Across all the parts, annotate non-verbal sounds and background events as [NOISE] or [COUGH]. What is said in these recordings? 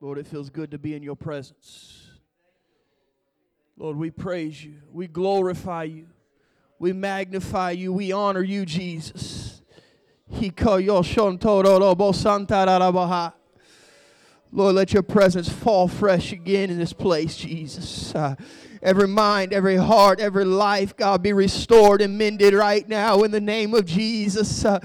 Lord, it feels good to be in your presence. Lord, we praise you. We glorify you. We magnify you. We honor you, Jesus. Lord, let your presence fall fresh again in this place, Jesus. Uh, every mind, every heart, every life, God, be restored and mended right now in the name of Jesus. Come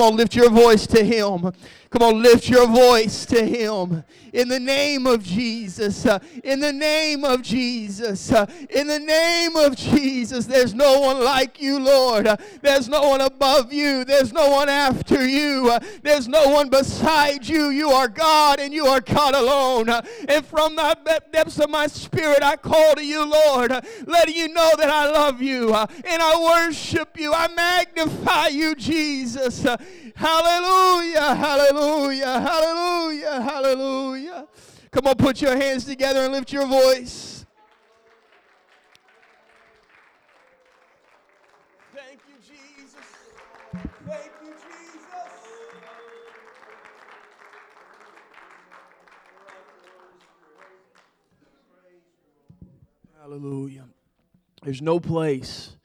on, lift your voice to Him. Come on, lift your voice to Him. In the name of Jesus. In the name of Jesus. In the name of Jesus. There's no one like you, Lord. There's no one above you. There's no one after you. There's no one beside you. You are God and you are God alone. And from the depths of my spirit, I call to you, Lord, uh, letting you know that I love you and I worship you. I magnify you, Jesus. Hallelujah, hallelujah, hallelujah, hallelujah. Come on, put your hands together and lift your voice. Hallelujah. There's no place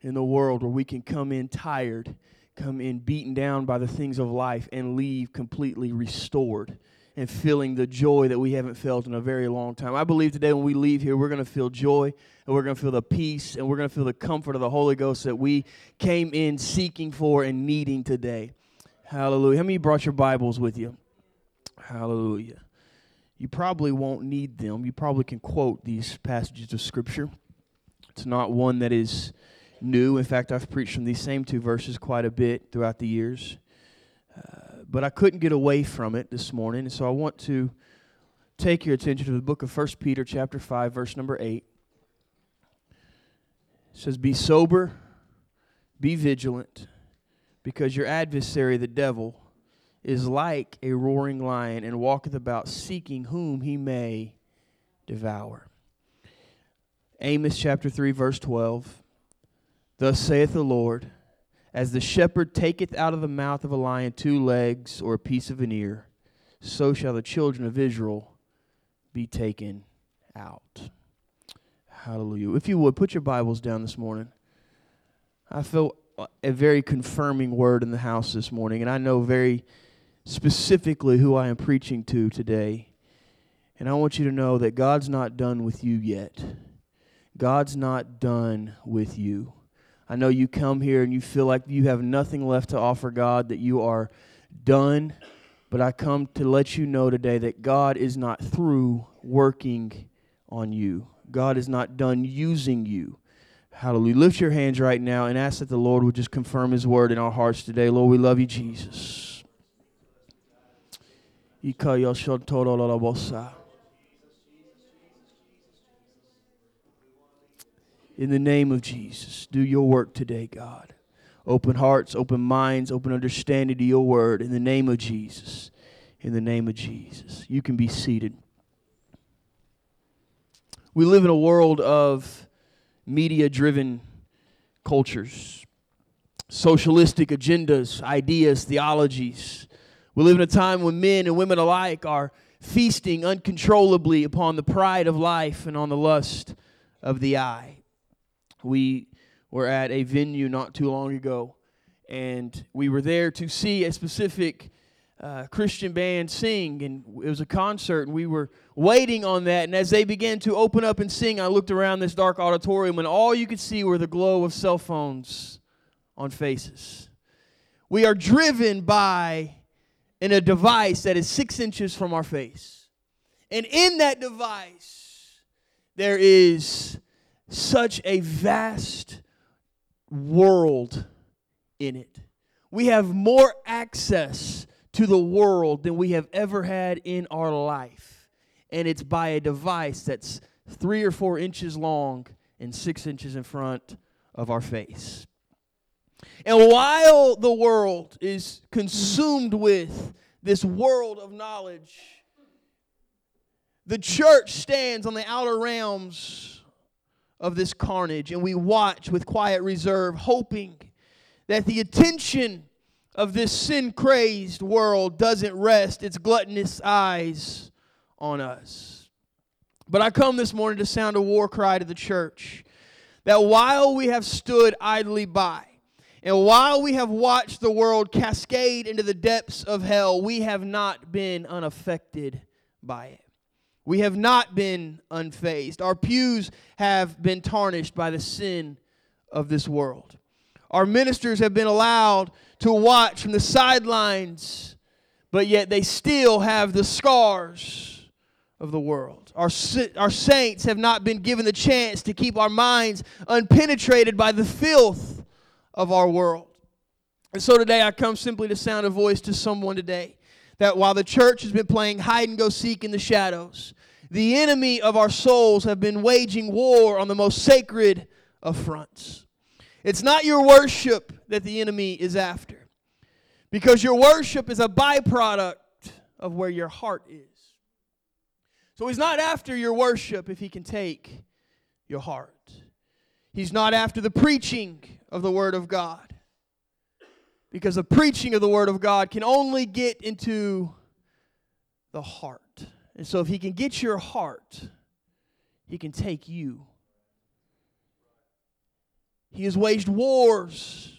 in the world where we can come in tired come in beaten down by the things of life and leave completely restored and feeling the joy that we haven't felt in a very long time. I believe today when we leave here, we're going to feel joy and we're going to feel the peace and we're going to feel the comfort of the Holy Ghost that we came in seeking for and needing today. Hallelujah. How many brought your Bibles with you? Hallelujah. You probably won't need them. You probably can quote these passages of Scripture. It's not one that is new. In fact, I've preached from these same two verses quite a bit throughout the years. Uh, but I couldn't get away from it this morning, and so I want to take your attention to the book of 1 Peter chapter 5 verse number 8. It says be sober, be vigilant, because your adversary the devil is like a roaring lion and walketh about seeking whom he may devour. Amos chapter 3 verse 12 Thus saith the Lord, as the shepherd taketh out of the mouth of a lion two legs or a piece of an ear, so shall the children of Israel be taken out. Hallelujah. If you would, put your Bibles down this morning. I felt a very confirming word in the house this morning, and I know very specifically who I am preaching to today. And I want you to know that God's not done with you yet. God's not done with you. I know you come here and you feel like you have nothing left to offer God, that you are done. But I come to let you know today that God is not through working on you. God is not done using you. Hallelujah. Lift your hands right now and ask that the Lord would just confirm His word in our hearts today. Lord, we love you, Jesus. In the name of Jesus, do your work today, God. Open hearts, open minds, open understanding to your word. In the name of Jesus. In the name of Jesus. You can be seated. We live in a world of media driven cultures, socialistic agendas, ideas, theologies. We live in a time when men and women alike are feasting uncontrollably upon the pride of life and on the lust of the eye. We were at a venue not too long ago, and we were there to see a specific uh, Christian band sing, and it was a concert, and we were waiting on that. And as they began to open up and sing, I looked around this dark auditorium, and all you could see were the glow of cell phones on faces. We are driven by in a device that is six inches from our face. And in that device, there is such a vast world in it. We have more access to the world than we have ever had in our life. And it's by a device that's three or four inches long and six inches in front of our face. And while the world is consumed with this world of knowledge, the church stands on the outer realms of this carnage and we watch with quiet reserve, hoping that the attention of this sin crazed world doesn't rest its gluttonous eyes on us. But I come this morning to sound a war cry to the church that while we have stood idly by, and while we have watched the world cascade into the depths of hell, we have not been unaffected by it. We have not been unfazed. Our pews have been tarnished by the sin of this world. Our ministers have been allowed to watch from the sidelines, but yet they still have the scars of the world. Our, our saints have not been given the chance to keep our minds unpenetrated by the filth of our world. And so today I come simply to sound a voice to someone today that while the church has been playing hide and go seek in the shadows, the enemy of our souls have been waging war on the most sacred of fronts. It's not your worship that the enemy is after, because your worship is a byproduct of where your heart is. So he's not after your worship if he can take your heart. He's not after the preaching of the Word of God. Because the preaching of the Word of God can only get into the heart. And so if he can get your heart, he can take you he has waged wars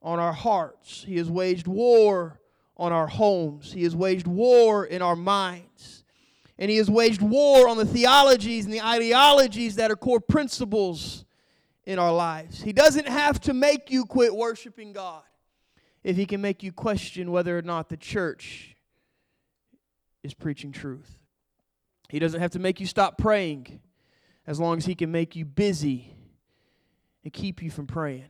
on our hearts. He has waged war on our homes. He has waged war in our minds. And He has waged war on the theologies and the ideologies that are core principles in our lives. He doesn't have to make you quit worshiping God if He can make you question whether or not the church is preaching truth. He doesn't have to make you stop praying as long as He can make you busy and keep you from praying.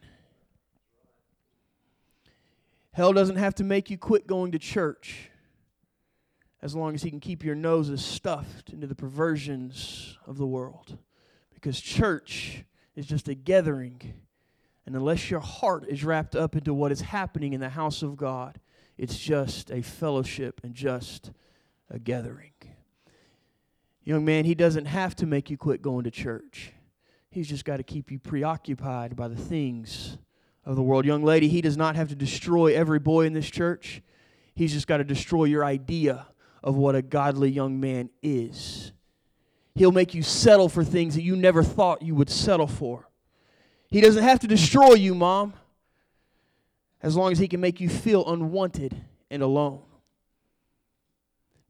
Hell doesn't have to make you quit going to church as long as he can keep your noses stuffed into the perversions of the world. Because church is just a gathering. And unless your heart is wrapped up into what is happening in the house of God, it's just a fellowship and just a gathering. Young man, he doesn't have to make you quit going to church. He's just got to keep you preoccupied by the things of the world. Young lady, he does not have to destroy every boy in this church. He's just got to destroy your idea of what a godly young man is. He'll make you settle for things that you never thought you would settle for. He doesn't have to destroy you, mom, as long as he can make you feel unwanted and alone.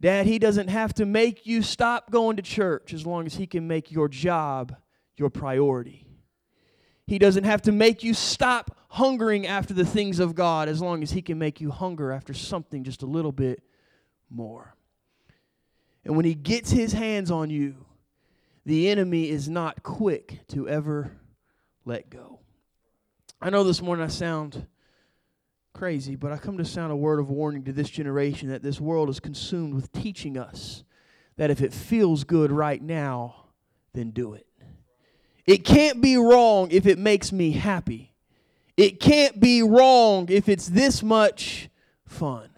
Dad, he doesn't have to make you stop going to church as long as he can make your job your priority. He doesn't have to make you stop hungering after the things of God as long as He can make you hunger after something just a little bit more. And when He gets His hands on you, the enemy is not quick to ever let go. I know this morning I sound crazy, but I come to sound a word of warning to this generation that this world is consumed with teaching us that if it feels good right now, then do it. It can't be wrong if it makes me happy. It can't be wrong if it's this much fun.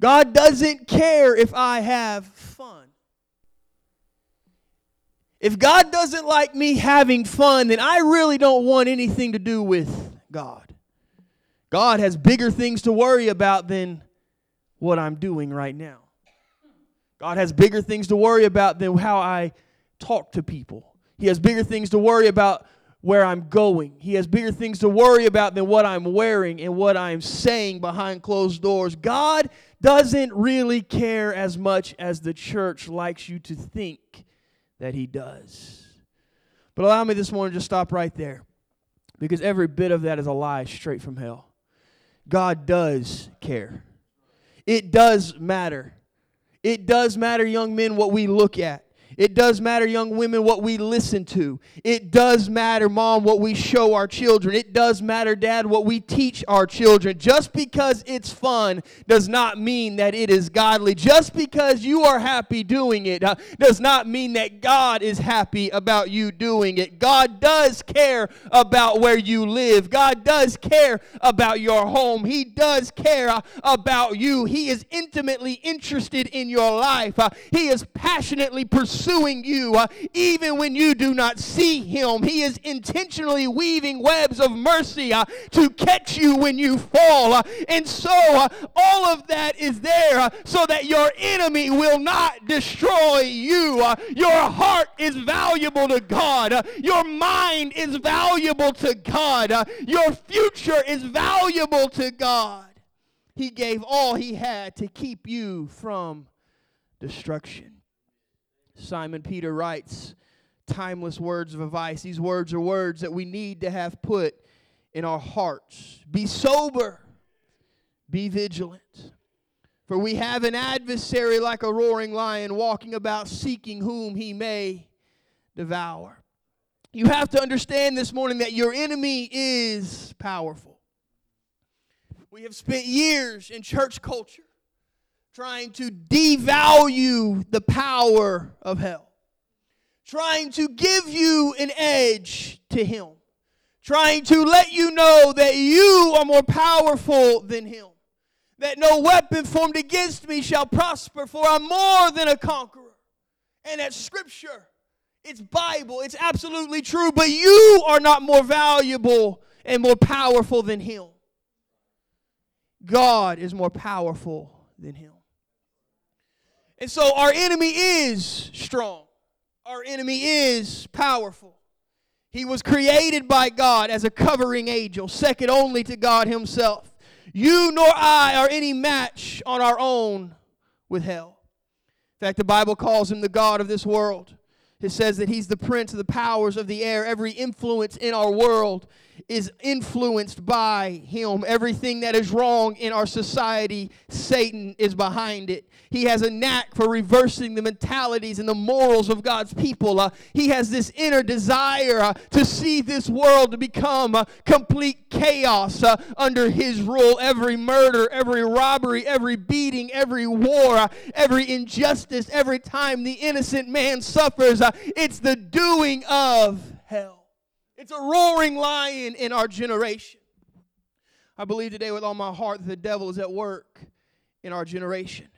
God doesn't care if I have fun. If God doesn't like me having fun, then I really don't want anything to do with God. God has bigger things to worry about than what I'm doing right now. God has bigger things to worry about than how I talk to people. He has bigger things to worry about where I'm going. He has bigger things to worry about than what I'm wearing and what I'm saying behind closed doors. God doesn't really care as much as the church likes you to think that He does. But allow me this morning to stop right there because every bit of that is a lie straight from hell. God does care. It does matter. It does matter, young men, what we look at. It does matter, young women, what we listen to. It does matter, mom, what we show our children. It does matter, dad, what we teach our children. Just because it's fun does not mean that it is godly. Just because you are happy doing it uh, does not mean that God is happy about you doing it. God does care about where you live, God does care about your home. He does care uh, about you. He is intimately interested in your life, uh, He is passionately pursuing pursuing you uh, even when you do not see him. He is intentionally weaving webs of mercy uh, to catch you when you fall. Uh, and so uh, all of that is there uh, so that your enemy will not destroy you. Uh, your heart is valuable to God. your mind is valuable to God. your future is valuable to God. He gave all he had to keep you from destruction. Simon Peter writes timeless words of advice. These words are words that we need to have put in our hearts. Be sober, be vigilant. For we have an adversary like a roaring lion walking about seeking whom he may devour. You have to understand this morning that your enemy is powerful. We have spent years in church culture trying to devalue the power of hell, trying to give you an edge to him, trying to let you know that you are more powerful than him, that no weapon formed against me shall prosper, for I'm more than a conqueror. And that scripture, it's Bible, it's absolutely true, but you are not more valuable and more powerful than him. God is more powerful than him. And so our enemy is strong. Our enemy is powerful. He was created by God as a covering angel, second only to God Himself. You nor I are any match on our own with hell. In fact, the Bible calls him the God of this world. It says that he's the prince of the powers of the air. Every influence in our world is influenced by him. Everything that is wrong in our society, Satan is behind it. He has a knack for reversing the mentalities and the morals of God's people. Uh, he has this inner desire uh, to see this world to become uh, complete chaos uh, under his rule. Every murder, every robbery, every beating, every war, uh, every injustice, every time the innocent man suffers, uh, it's the doing of hell. It's a roaring lion in our generation. I believe today with all my heart that the devil is at work in our generation.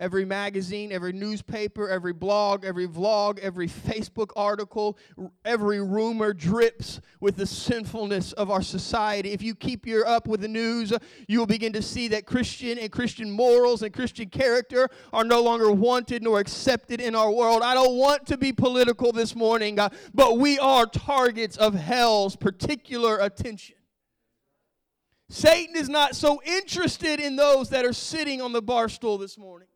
Every magazine, every newspaper, every blog, every vlog, every Facebook article, every rumor drips with the sinfulness of our society. If you keep your up with the news, you will begin to see that Christian and Christian morals and Christian character are no longer wanted nor accepted in our world. I don't want to be political this morning, uh, but we are targets of hell's particular attention. Satan is not so interested in those that are sitting on the bar stool this morning.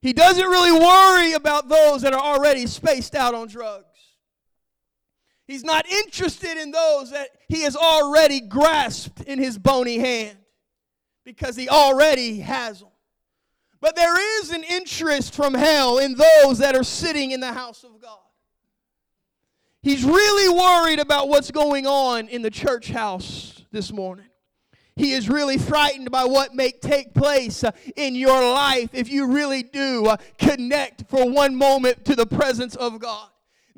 He doesn't really worry about those that are already spaced out on drugs. He's not interested in those that he has already grasped in his bony hand because he already has them. But there is an interest from hell in those that are sitting in the house of God. He's really worried about what's going on in the church house this morning. He is really frightened by what may take place uh, in your life if you really do uh, connect for one moment to the presence of God.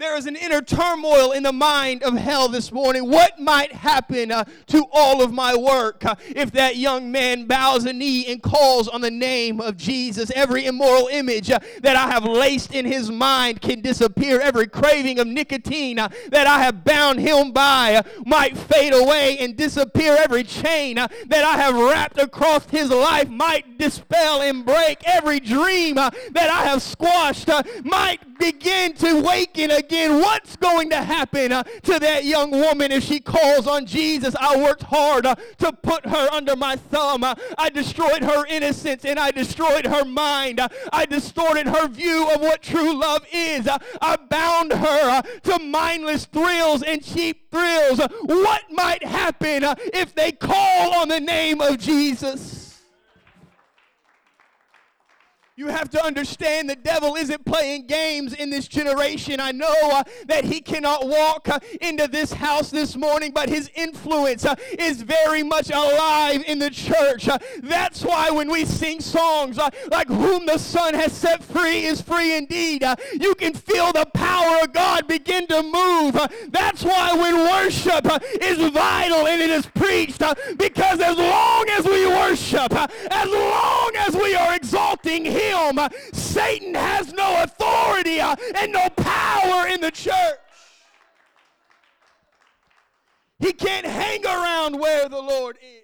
There is an inner turmoil in the mind of hell this morning. What might happen uh, to all of my work uh, if that young man bows a knee and calls on the name of Jesus? Every immoral image uh, that I have laced in his mind can disappear. Every craving of nicotine uh, that I have bound him by uh, might fade away and disappear. Every chain uh, that I have wrapped across his life might dispel and break. Every dream that I have squashed might begin to waken again what's going to happen uh, to that young woman if she calls on Jesus? I worked hard uh, to put her under my thumb. Uh, I destroyed her innocence and I destroyed her mind. Uh, I distorted her view of what true love is. Uh, I bound her uh, to mindless thrills and cheap thrills. what might happen if they call on the name of Jesus? You have to understand the devil isn't playing games in this generation. I know uh, that he cannot walk uh, into this house this morning, but his influence uh, is very much alive in the church. Uh, that's why when we sing songs uh, like Whom the Son has set free is free indeed, uh, you can feel the power of God begin to move. that's why when worship is vital and it is preached, because as long as we worship, as long as we are exalting following him, Satan has no authority and no power in the church. He can't hang around where the Lord is.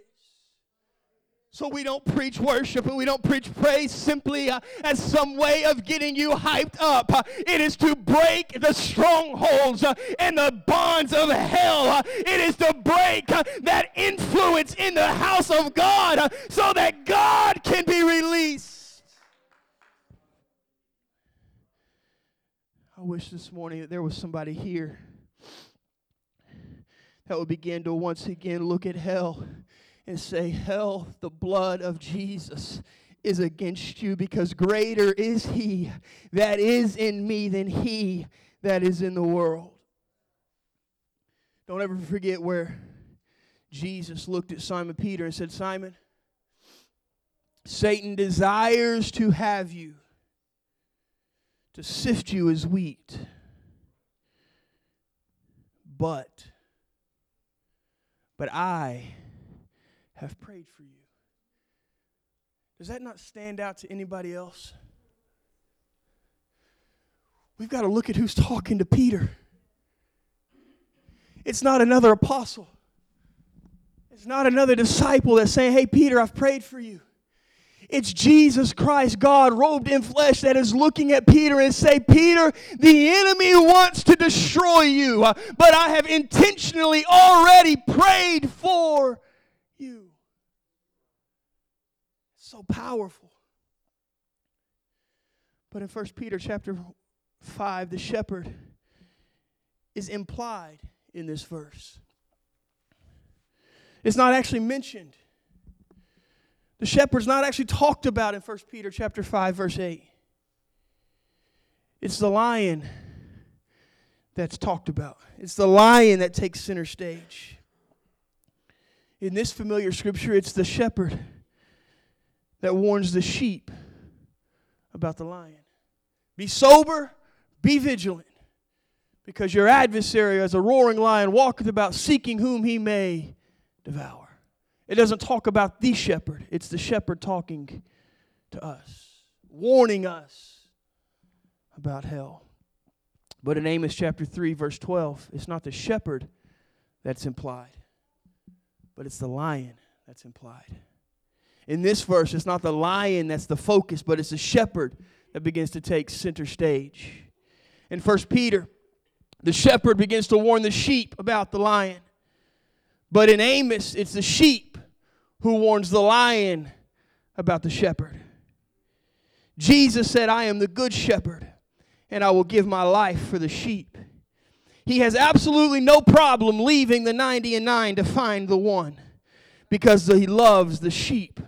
So we don't preach worship and we don't preach praise simply uh, as some way of getting you hyped up. Uh, it is to break the strongholds uh, and the bonds of hell. Uh, it is to break uh, that influence in the house of God uh, so that God can be released. I wish this morning that there was somebody here that would begin to once again look at hell and say, Hell, the blood of Jesus is against you because greater is he that is in me than he that is in the world. Don't ever forget where Jesus looked at Simon Peter and said, Simon, Satan desires to have you, to sift you as wheat. But, but I have prayed for you. Does that not stand out to anybody else? We've got to look at who's talking to Peter. It's not another apostle. It's not another disciple that's saying, Hey, Peter, I've prayed for you. It's Jesus Christ, God robed in flesh, that is looking at Peter and say, Peter, the enemy wants to destroy you, uh, but I have intentionally already prayed for you. So powerful. But in 1 Peter chapter 5, the shepherd is implied in this verse. It's not actually mentioned. The shepherd's not actually talked about in 1 Peter chapter 5 verse 8. It's the lion that's talked about. It's the lion that takes center stage. In this familiar scripture, it's the shepherd that warns the sheep about the lion. Be sober, be vigilant, because your adversary, as a roaring lion, walketh about seeking whom he may devour. It doesn't talk about the shepherd, it's the shepherd talking to us, warning us about hell. But in Amos chapter 3, verse 12, it's not the shepherd that's implied but it's the lion that's implied. In this verse, it's not the lion that's the focus, but it's the shepherd that begins to take center stage. In 1 Peter, the shepherd begins to warn the sheep about the lion. But in Amos, it's the sheep who warns the lion about the shepherd. Jesus said, I am the good shepherd, and I will give my life for the sheep. He has absolutely no problem leaving the 90 and 9 to find the one because he loves the sheep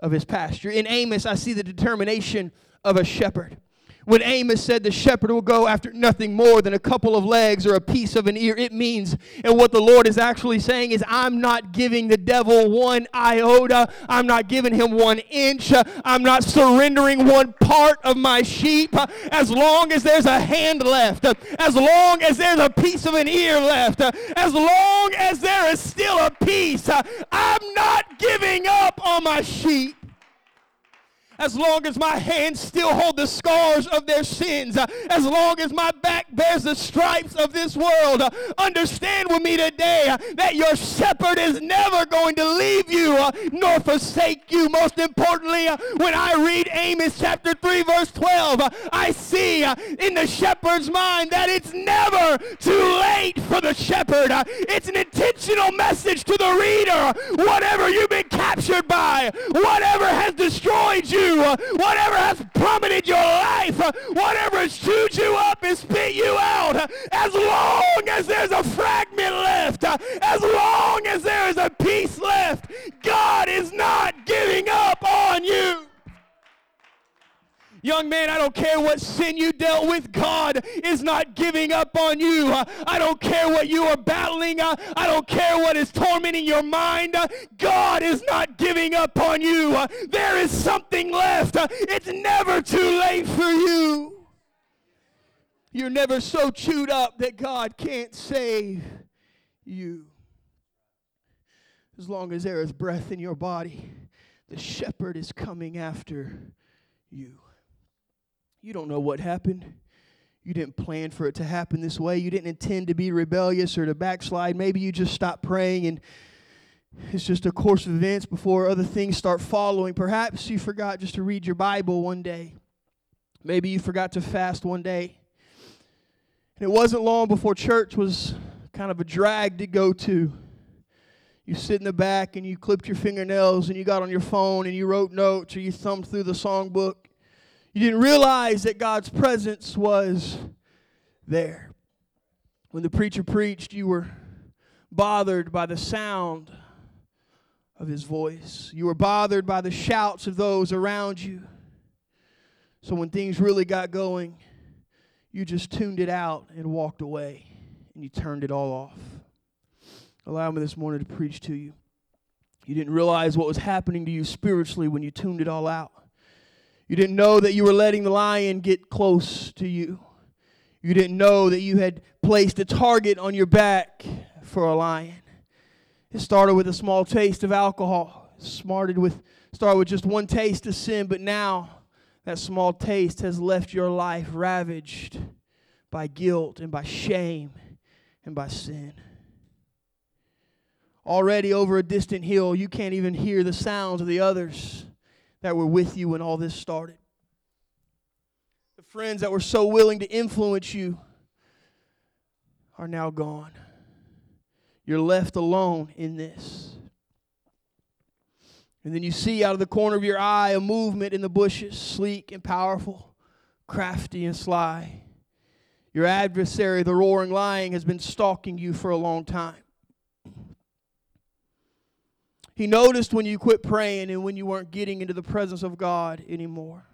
of his pasture. In Amos, I see the determination of a shepherd. When Amos said the shepherd will go after nothing more than a couple of legs or a piece of an ear, it means, and what the Lord is actually saying is, I'm not giving the devil one iota. I'm not giving him one inch. I'm not surrendering one part of my sheep. As long as there's a hand left, as long as there's a piece of an ear left, as long as there is still a piece, I'm not giving up on my sheep as long as my hands still hold the scars of their sins, uh, as long as my back bears the stripes of this world. Uh, understand with me today uh, that your shepherd is never going to leave you nor forsake you. Most importantly, when I read Amos chapter 3, verse 12, I see in the shepherd's mind that it's never too late for the shepherd. It's an intentional message to the reader. Whatever you've been captured by, whatever has destroyed you, you, uh, whatever has plummeted your life, uh, whatever has chewed you up and spit you out, uh, as long as there's a fragment left, as long as there is a piece left, God is not giving up on you. Young man, I don't care what sin you dealt with. God is not giving up on you. I don't care what you are battling. I don't care what is tormenting your mind. God is not giving up on you. There is something left. It's never too late for you. You're never so chewed up that God can't save you. As long as there is breath in your body, the shepherd is coming after you. You don't know what happened. You didn't plan for it to happen this way. You didn't intend to be rebellious or to backslide. Maybe you just stopped praying and it's just a course of events before other things start following. Perhaps you forgot just to read your Bible one day. Maybe you forgot to fast one day. And it wasn't long before church was kind of a drag to go to. You sit in the back and you clipped your fingernails and you got on your phone and you wrote notes or you thumbed through the songbook. You didn't realize that God's presence was there. When the preacher preached, you were bothered by the sound of his voice. You were bothered by the shouts of those around you. So when things really got going, you just tuned it out and walked away and you turned it all off. Allow me this morning to preach to you. You didn't realize what was happening to you spiritually when you tuned it all out. You didn't know that you were letting the lion get close to you. You didn't know that you had placed a target on your back for a lion. It started with a small taste of alcohol. Smarted with started with just one taste of sin, but now that small taste has left your life ravaged by guilt and by shame and by sin. Already over a distant hill, you can't even hear the sounds of the others that were with you when all this started. The friends that were so willing to influence you are now gone. You're left alone in this. And then you see out of the corner of your eye a movement in the bushes, sleek and powerful, crafty and sly. Your adversary, the roaring lion, has been stalking you for a long time. He noticed when you quit praying and when you weren't getting into the presence of God anymore.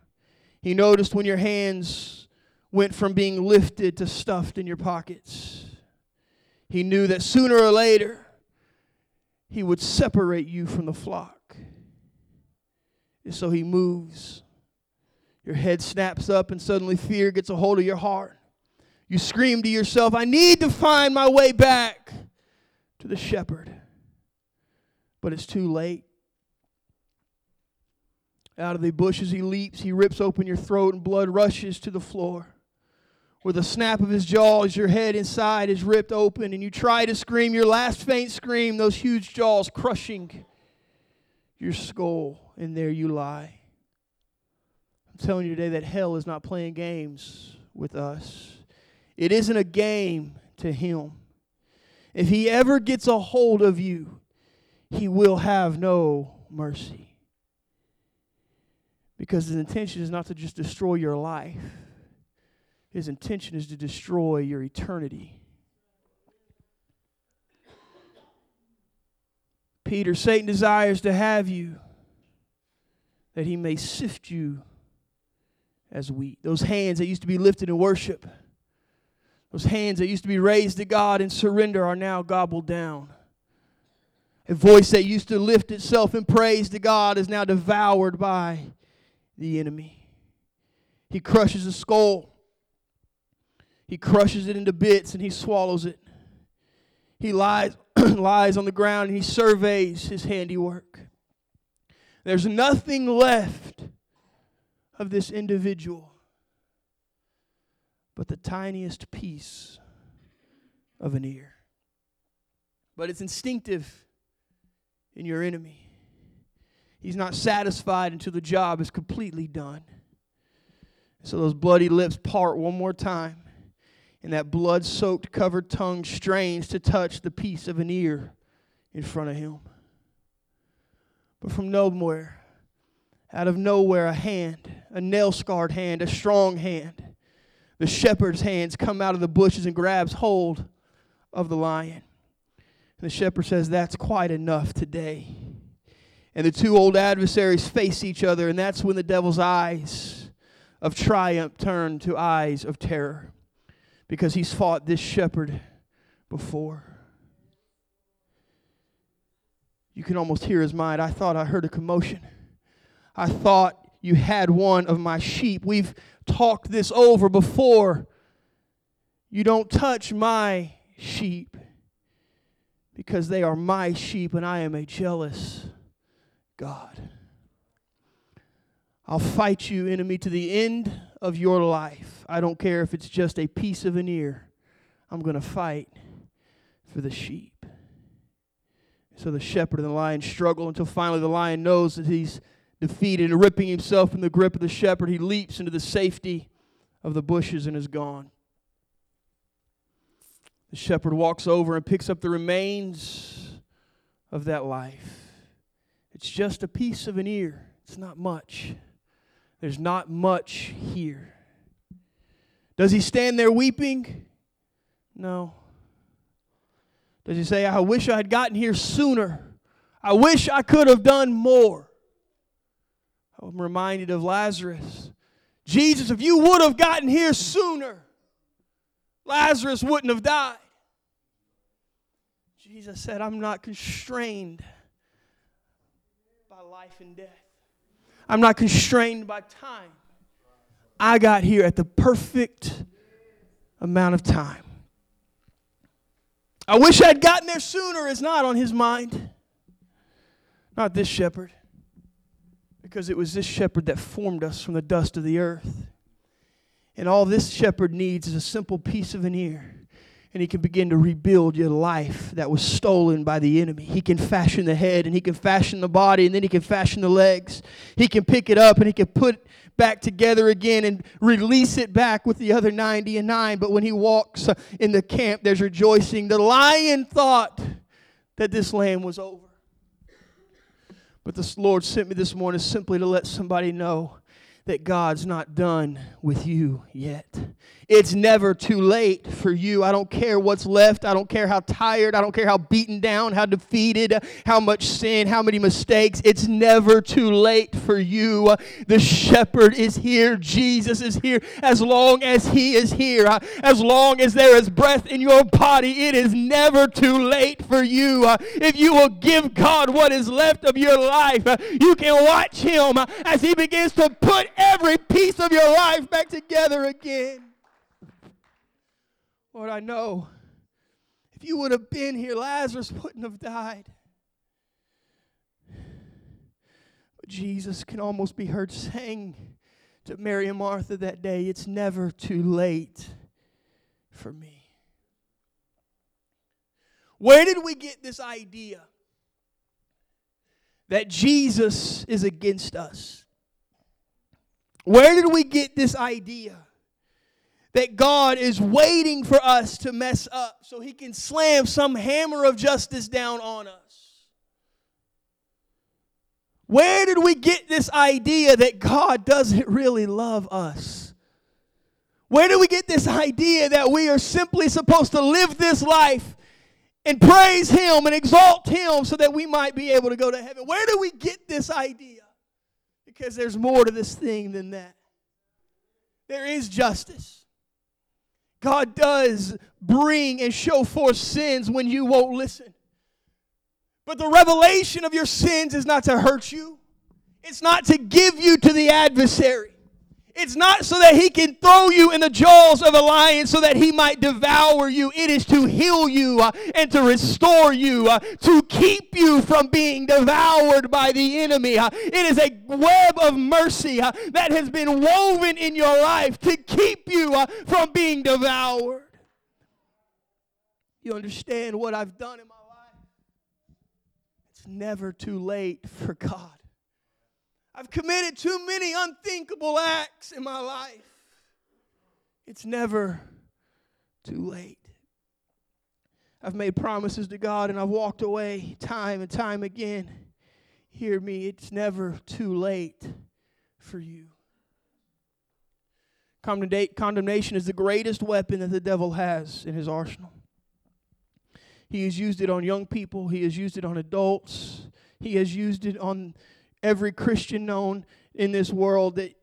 He noticed when your hands went from being lifted to stuffed in your pockets. He knew that sooner or later he would separate you from the flock. And so he moves. Your head snaps up, and suddenly fear gets a hold of your heart. You scream to yourself, I need to find my way back to the shepherd. But it's too late. Out of the bushes he leaps, he rips open your throat, and blood rushes to the floor. With a snap of his jaws, your head inside is ripped open, and you try to scream your last faint scream, those huge jaws crushing your skull, and there you lie. I'm telling you today that hell is not playing games with us. It isn't a game to him. If he ever gets a hold of you, he will have no mercy. Because his intention is not to just destroy your life his intention is to destroy your eternity. Peter, Satan desires to have you that he may sift you as wheat. Those hands that used to be lifted in worship, those hands that used to be raised to God in surrender are now gobbled down. A voice that used to lift itself in praise to God is now devoured by the enemy. He crushes the skull he crushes it into bits and he swallows it. He lies, [CLEARS THROAT] lies on the ground and he surveys his handiwork. There's nothing left of this individual but the tiniest piece of an ear. But it's instinctive in your enemy. He's not satisfied until the job is completely done. So those bloody lips part one more time and that blood soaked, covered tongue strains to touch the piece of an ear in front of him. But from nowhere, out of nowhere, a hand, a nail scarred hand, a strong hand, the shepherd's hands come out of the bushes and grabs hold of the lion. And the shepherd says, That's quite enough today. And the two old adversaries face each other, and that's when the devil's eyes of triumph turn to eyes of terror because he's fought this shepherd before. You can almost hear his mind. I thought I heard a commotion. I thought you had one of my sheep. We've talked this over before. You don't touch my sheep because they are my sheep and I am a jealous God. I'll fight you, enemy, to the end of your life. I don't care if it's just a piece of an ear. I'm going to fight for the sheep. So the shepherd and the lion struggle until finally the lion knows that he's defeated and ripping himself from the grip of the shepherd, he leaps into the safety of the bushes and is gone. The shepherd walks over and picks up the remains of that life. It's just a piece of an ear, it's not much. There's not much here. Does he stand there weeping? No. Does he say, I wish I had gotten here sooner? I wish I could have done more. I'm reminded of Lazarus. Jesus, if you would have gotten here sooner, Lazarus wouldn't have died. Jesus said, I'm not constrained by life and death. I'm not constrained by time. I got here at the perfect amount of time. I wish I'd gotten there sooner is not on his mind. Not this shepherd. Because it was this shepherd that formed us from the dust of the earth. And all this shepherd needs is a simple piece of an ear and he can begin to rebuild your life that was stolen by the enemy. He can fashion the head and he can fashion the body and then he can fashion the legs. He can pick it up and he can put it back together again and release it back with the other 90 and 9. But when he walks uh, in the camp, there's rejoicing. The lion thought that this lamb was over. But the Lord sent me this morning simply to let somebody know that God's not done with you yet. It's never too late for you. I don't care what's left. I don't care how tired. I don't care how beaten down, how defeated, how much sin, how many mistakes. It's never too late for you. The shepherd is here. Jesus is here. As long as he is here, as long as there is breath in your body, it is never too late for you. Uh, if you will give God what is left of your life, uh, you can watch him uh, as he begins to put every piece of your life back together again. Lord, I know if you would have been here, Lazarus wouldn't have died. But Jesus can almost be heard saying to Mary and Martha that day, It's never too late for me. Where did we get this idea that Jesus is against us? Where did we get this idea that God is waiting for us to mess up so he can slam some hammer of justice down on us. Where did we get this idea that God doesn't really love us? Where did we get this idea that we are simply supposed to live this life and praise Him and exalt Him so that we might be able to go to heaven? Where do we get this idea? Because there's more to this thing than that. There is justice. God does bring and show forth sins when you won't listen. But the revelation of your sins is not to hurt you, it's not to give you to the adversary. It's not so that he can throw you in the jaws of a lion so that he might devour you. It is to heal you uh, and to restore you, uh, to keep you from being devoured by the enemy. Uh, it is a web of mercy uh, that has been woven in your life to keep you uh, from being devoured. You understand what I've done in my life? It's never too late for God. I've committed too many unthinkable acts in my life. It's never too late. I've made promises to God and I've walked away time and time again. Hear me, it's never too late for you. Condemnation is the greatest weapon that the devil has in his arsenal. He has used it on young people, he has used it on adults, he has used it on every Christian known in this world that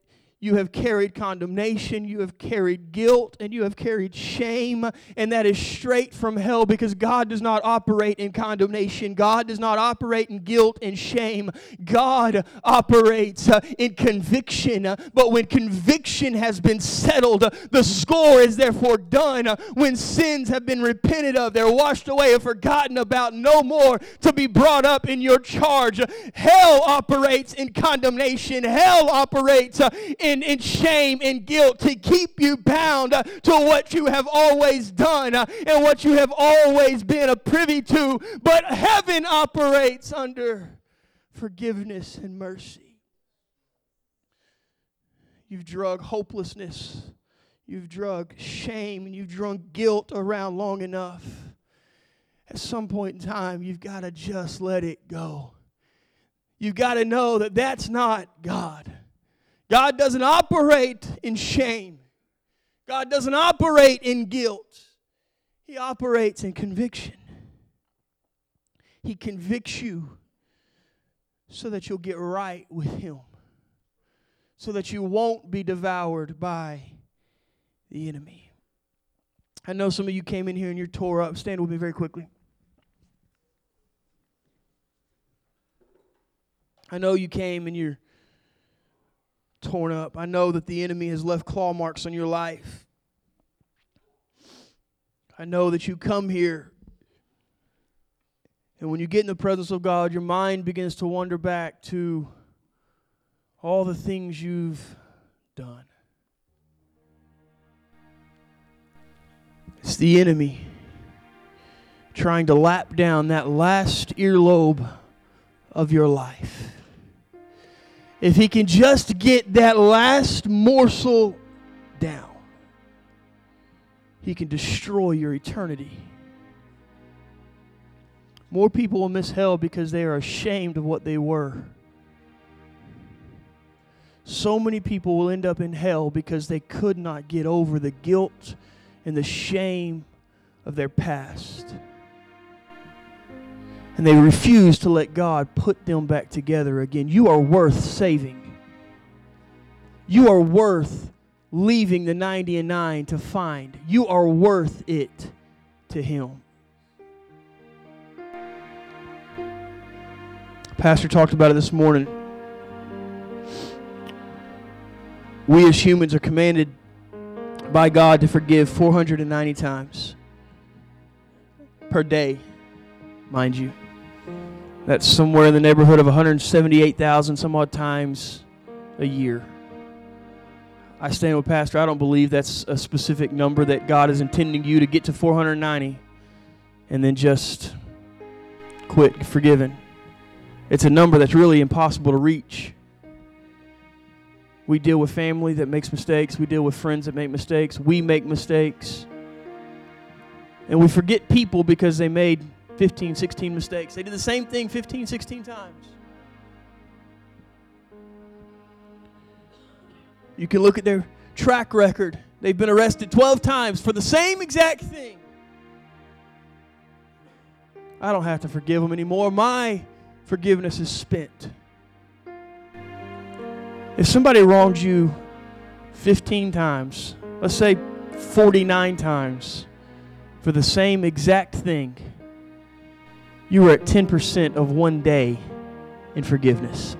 you have carried condemnation, you have carried guilt, and you have carried shame, and that is straight from hell because God does not operate in condemnation. God does not operate in guilt and shame. God operates uh, in conviction. But when conviction has been settled, the score is therefore done. When sins have been repented of, they're washed away and forgotten about, no more to be brought up in your charge. Hell operates in condemnation, hell operates uh, in in, in shame and guilt to keep you bound uh, to what you have always done uh, and what you have always been a privy to. But heaven operates under forgiveness and mercy. You've drug hopelessness, you've drug shame, and you've drunk guilt around long enough. At some point in time, you've got to just let it go. You've got to know that that's not God. God doesn't operate in shame. God doesn't operate in guilt. He operates in conviction. He convicts you so that you'll get right with Him, so that you won't be devoured by the enemy. I know some of you came in here and you're tore up. Stand with me very quickly. I know you came and you're torn up. I know that the enemy has left claw marks on your life. I know that you come here, and when you get in the presence of God, your mind begins to wander back to all the things you've done. It's the enemy trying to lap down that last earlobe of your life if he can just get that last morsel down, he can destroy your eternity. More people will miss hell because they are ashamed of what they were. So many people will end up in hell because they could not get over the guilt and the shame of their past and they refuse to let God put them back together again. You are worth saving. You are worth leaving the 90 and 9 to find. You are worth it to Him. Pastor talked about it this morning. We as humans are commanded by God to forgive 490 times per day, mind you. That's somewhere in the neighborhood of 178,000 some odd times a year. I stand with Pastor. I don't believe that's a specific number that God is intending you to get to 490 and then just quit forgiving. It's a number that's really impossible to reach. We deal with family that makes mistakes. We deal with friends that make mistakes. We make mistakes. And we forget people because they made 15, 16 mistakes. They did the same thing 15, 16 times. You can look at their track record. They've been arrested 12 times for the same exact thing. I don't have to forgive them anymore. My forgiveness is spent. If somebody wronged you 15 times, let's say 49 times, for the same exact thing, you were at 10% of one day in forgiveness.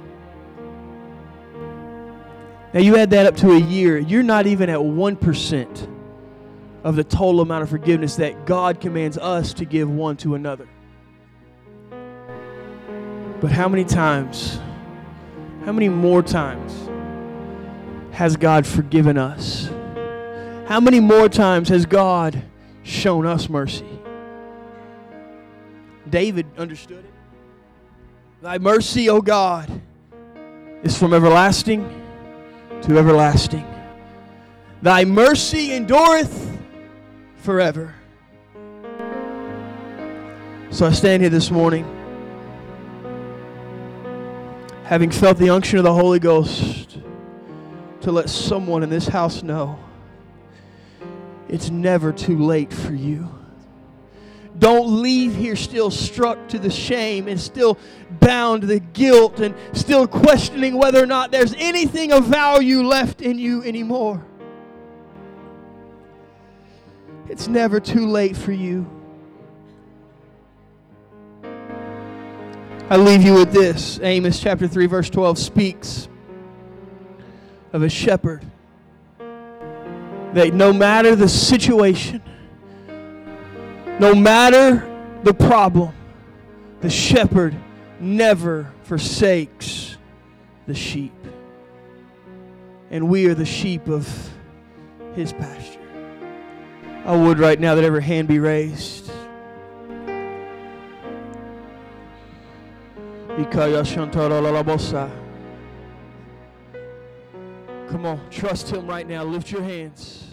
Now you add that up to a year, you're not even at 1% of the total amount of forgiveness that God commands us to give one to another. But how many times, how many more times has God forgiven us? How many more times has God shown us mercy? David understood it. Thy mercy, O God, is from everlasting to everlasting. Thy mercy endureth forever. So I stand here this morning, having felt the unction of the Holy Ghost, to let someone in this house know it's never too late for you. Don't leave here still struck to the shame and still bound to the guilt and still questioning whether or not there's anything of value left in you anymore. It's never too late for you. I leave you with this. Amos chapter 3, verse 12 speaks of a shepherd that no matter the situation, no matter the problem, the shepherd never forsakes the sheep. And we are the sheep of his pasture. I would right now that every hand be raised. Come on, trust Him right now. Lift your hands.